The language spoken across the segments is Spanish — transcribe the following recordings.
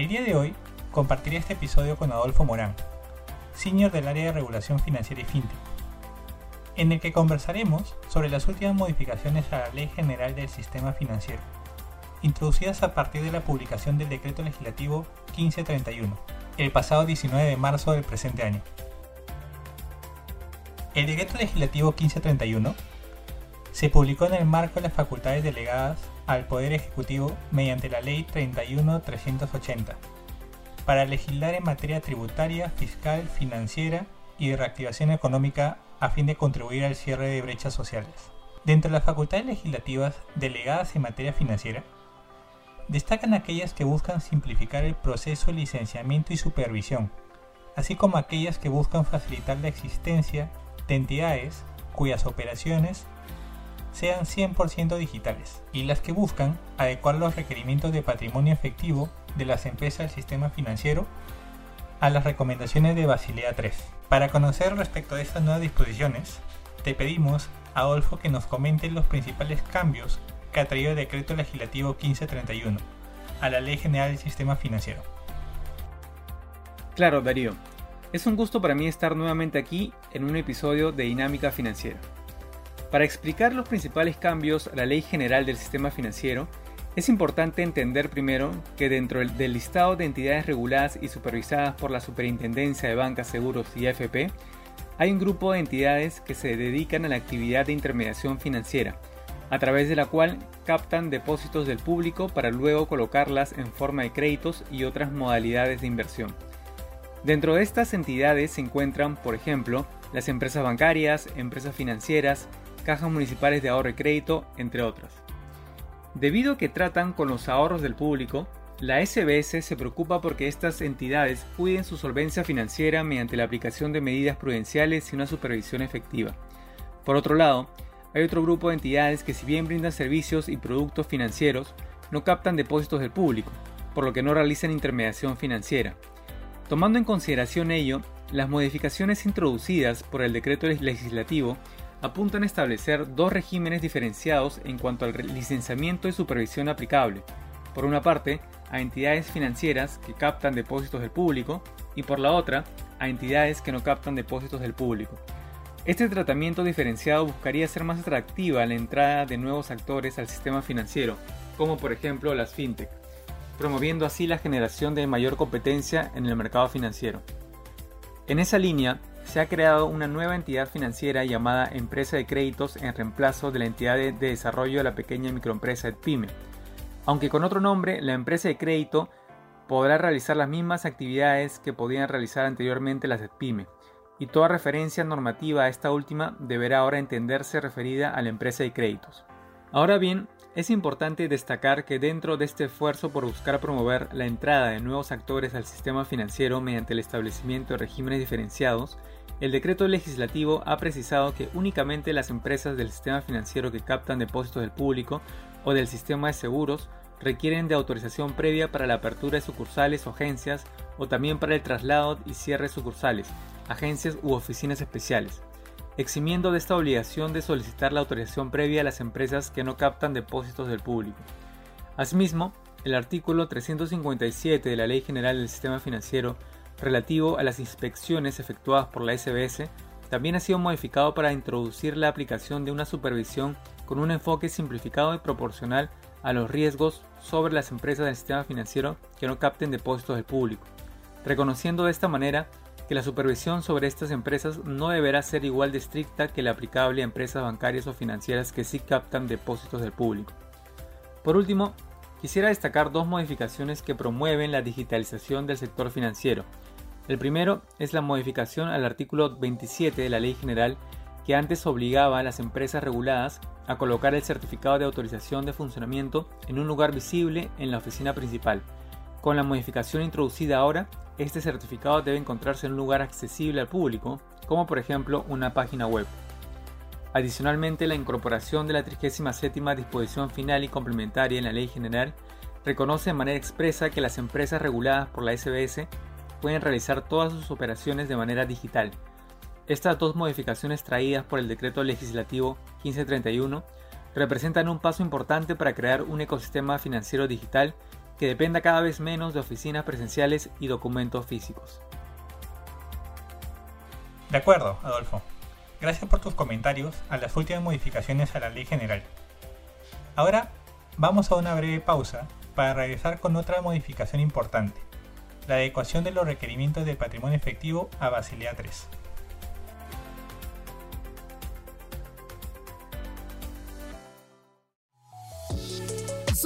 El día de hoy compartiré este episodio con Adolfo Morán, senior del área de regulación financiera y fintech, en el que conversaremos sobre las últimas modificaciones a la Ley General del Sistema Financiero, introducidas a partir de la publicación del Decreto Legislativo 1531, el pasado 19 de marzo del presente año. El Decreto Legislativo 1531 se publicó en el marco de las facultades delegadas al Poder Ejecutivo mediante la Ley 31380 para legislar en materia tributaria, fiscal, financiera y de reactivación económica a fin de contribuir al cierre de brechas sociales. Dentro de las facultades legislativas delegadas en materia financiera, destacan aquellas que buscan simplificar el proceso de licenciamiento y supervisión, así como aquellas que buscan facilitar la existencia de entidades cuyas operaciones sean 100% digitales y las que buscan adecuar los requerimientos de patrimonio efectivo de las empresas del sistema financiero a las recomendaciones de Basilea III. Para conocer respecto a estas nuevas disposiciones, te pedimos, Adolfo, que nos comente los principales cambios que ha traído el Decreto Legislativo 1531 a la Ley General del Sistema Financiero. Claro, Darío. Es un gusto para mí estar nuevamente aquí en un episodio de Dinámica Financiera. Para explicar los principales cambios a la Ley General del Sistema Financiero, es importante entender primero que dentro del listado de entidades reguladas y supervisadas por la Superintendencia de Bancas, Seguros y AFP, hay un grupo de entidades que se dedican a la actividad de intermediación financiera, a través de la cual captan depósitos del público para luego colocarlas en forma de créditos y otras modalidades de inversión. Dentro de estas entidades se encuentran, por ejemplo, las empresas bancarias, empresas financieras, cajas municipales de ahorro y crédito, entre otras. Debido a que tratan con los ahorros del público, la SBS se preocupa porque estas entidades cuiden su solvencia financiera mediante la aplicación de medidas prudenciales y una supervisión efectiva. Por otro lado, hay otro grupo de entidades que si bien brindan servicios y productos financieros, no captan depósitos del público, por lo que no realizan intermediación financiera. Tomando en consideración ello, las modificaciones introducidas por el decreto legislativo apuntan a establecer dos regímenes diferenciados en cuanto al licenciamiento y supervisión aplicable. Por una parte, a entidades financieras que captan depósitos del público y por la otra, a entidades que no captan depósitos del público. Este tratamiento diferenciado buscaría ser más atractiva la entrada de nuevos actores al sistema financiero, como por ejemplo las fintech, promoviendo así la generación de mayor competencia en el mercado financiero. En esa línea, se ha creado una nueva entidad financiera llamada Empresa de Créditos en reemplazo de la entidad de, desarrollo de la pequeña microempresa PYME. Aunque con otro nombre, la empresa de crédito podrá realizar las mismas actividades que podían realizar anteriormente las PYME, y toda referencia normativa a esta última deberá ahora entenderse referida a la empresa de créditos. Ahora bien, es importante destacar que dentro de este esfuerzo por buscar promover la entrada de nuevos actores al sistema financiero mediante el establecimiento de regímenes diferenciados, el decreto legislativo ha precisado que únicamente las empresas del sistema financiero que captan depósitos del público o del sistema de seguros requieren de autorización previa para la apertura de sucursales o agencias o también para el traslado y cierre de sucursales, agencias u oficinas especiales, eximiendo de esta obligación de solicitar la autorización previa a las empresas que no captan depósitos del público. Asimismo, el artículo 357 de la Ley General del Sistema Financiero relativo a las inspecciones efectuadas por la SBS también ha sido modificado para introducir la aplicación de una supervisión con un enfoque simplificado y proporcional a los riesgos sobre las empresas del sistema financiero que no capten depósitos del público, reconociendo de esta manera que la supervisión sobre estas empresas no deberá ser igual de estricta que la aplicable a empresas bancarias o financieras que sí captan depósitos del público. Por último, quisiera destacar dos modificaciones que promueven la digitalización del sector financiero el primero es la modificación al artículo 27 de la Ley General que antes obligaba a las empresas reguladas a colocar el certificado de autorización de funcionamiento en un lugar visible en la oficina principal, Con la modificación introducida ahora, este certificado debe encontrarse en un lugar accesible al público, como por ejemplo una página web. Adicionalmente, la incorporación de la 37 disposición final y complementaria en la Ley General reconoce de manera expresa que las empresas reguladas por la SBS pueden realizar todas sus operaciones de manera digital. Estas dos modificaciones traídas por el Decreto Legislativo 1531 representan un paso importante para crear un ecosistema financiero digital que dependa cada vez menos de oficinas presenciales y documentos físicos. De acuerdo, Adolfo. Gracias por tus comentarios a las últimas modificaciones a la ley general. Ahora vamos a una breve pausa para regresar con otra modificación importante, la adecuación de los requerimientos del patrimonio efectivo a Basilea III.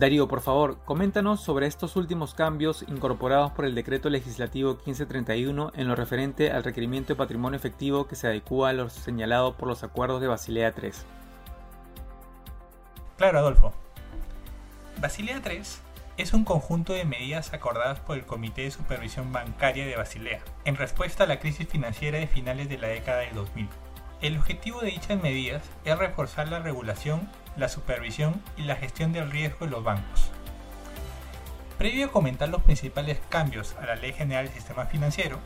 Darío, por favor, coméntanos sobre estos últimos cambios incorporados por el Decreto Legislativo 1531 en lo referente al requerimiento de patrimonio efectivo que se adecua a lo señalado por los acuerdos de Basilea III. Claro, Adolfo. Basilea III es un conjunto de medidas acordadas por el Comité de Supervisión Bancaria de Basilea en respuesta a la crisis financiera de finales de la década del 2000. El objetivo de dichas medidas es reforzar la regulación la supervisión y la gestión del riesgo de los bancos. Previo a comentar los principales cambios a la Ley General del Sistema Financiero,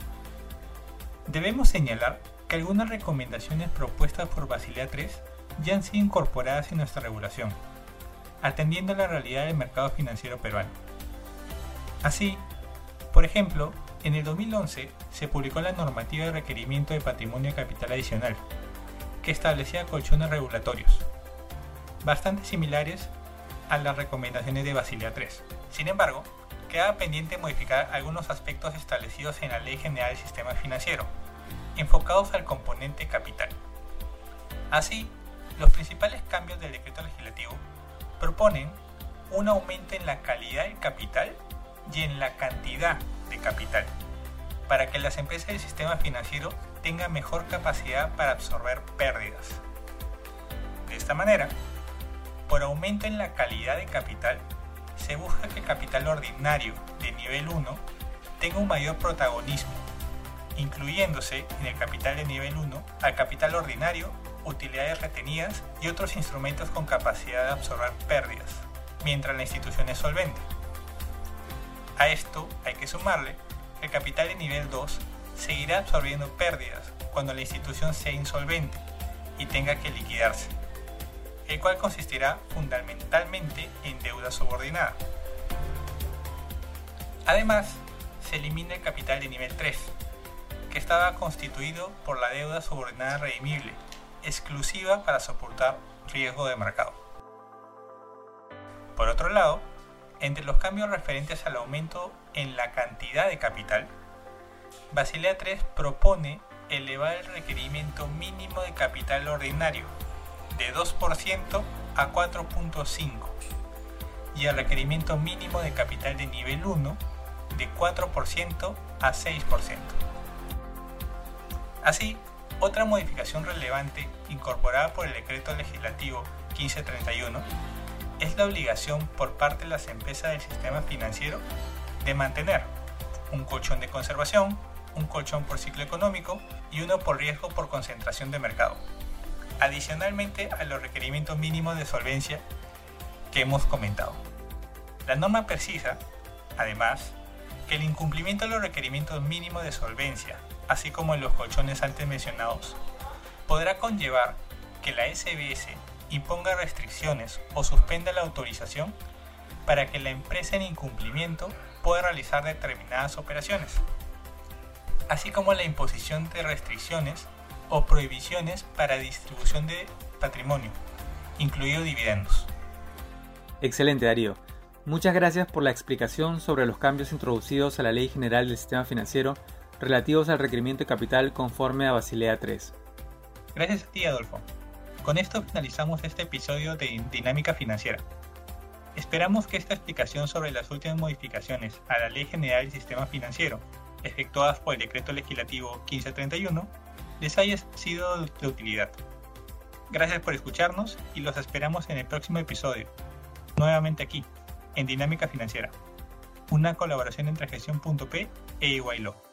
debemos señalar que algunas recomendaciones propuestas por Basilea III ya han sido incorporadas en nuestra regulación, atendiendo a la realidad del mercado financiero peruano. Así, por ejemplo, en el 2011 se publicó la normativa de requerimiento de patrimonio de capital adicional, que establecía colchones regulatorios, bastante similares a las recomendaciones de Basilea III. Sin embargo, queda pendiente modificar algunos aspectos establecidos en la Ley General del Sistema Financiero, enfocados al componente capital. Así, los principales cambios del decreto legislativo proponen un aumento en la calidad del capital y en la cantidad de capital, para que las empresas del sistema financiero tengan mejor capacidad para absorber pérdidas. De esta manera, por aumento en la calidad de capital, se busca que el capital ordinario de nivel 1 tenga un mayor protagonismo, incluyéndose en el capital de nivel 1 al capital ordinario, utilidades retenidas y otros instrumentos con capacidad de absorber pérdidas, mientras la institución es solvente. A esto hay que sumarle el capital de nivel 2 seguirá absorbiendo pérdidas cuando la institución sea insolvente y tenga que liquidarse el cual consistirá fundamentalmente en deuda subordinada. Además, se elimina el capital de nivel 3, que estaba constituido por la deuda subordinada redimible, exclusiva para soportar riesgo de mercado. Por otro lado, entre los cambios referentes al aumento en la cantidad de capital, Basilea 3 propone elevar el requerimiento mínimo de capital ordinario de 2% a 4.5% y el requerimiento mínimo de capital de nivel 1 de 4% a 6%. Así, otra modificación relevante incorporada por el decreto legislativo 1531 es la obligación por parte de las empresas del sistema financiero de mantener un colchón de conservación, un colchón por ciclo económico y uno por riesgo por concentración de mercado adicionalmente a los requerimientos mínimos de solvencia que hemos comentado. La norma precisa, además, que el incumplimiento de los requerimientos mínimos de solvencia, así como en los colchones antes mencionados, podrá conllevar que la SBS imponga restricciones o suspenda la autorización para que la empresa en incumplimiento pueda realizar determinadas operaciones, así como la imposición de restricciones o prohibiciones para distribución de patrimonio, incluido dividendos. Excelente, Darío. Muchas gracias por la explicación sobre los cambios introducidos a la Ley General del Sistema Financiero relativos al requerimiento de capital conforme a Basilea III. Gracias a ti, Adolfo. Con esto finalizamos este episodio de Dinámica Financiera. Esperamos que esta explicación sobre las últimas modificaciones a la Ley General del Sistema Financiero, efectuadas por el Decreto Legislativo 1531, les haya sido de utilidad. Gracias por escucharnos y los esperamos en el próximo episodio, nuevamente aquí, en Dinámica Financiera, una colaboración entre gestión.p e Iguaylo.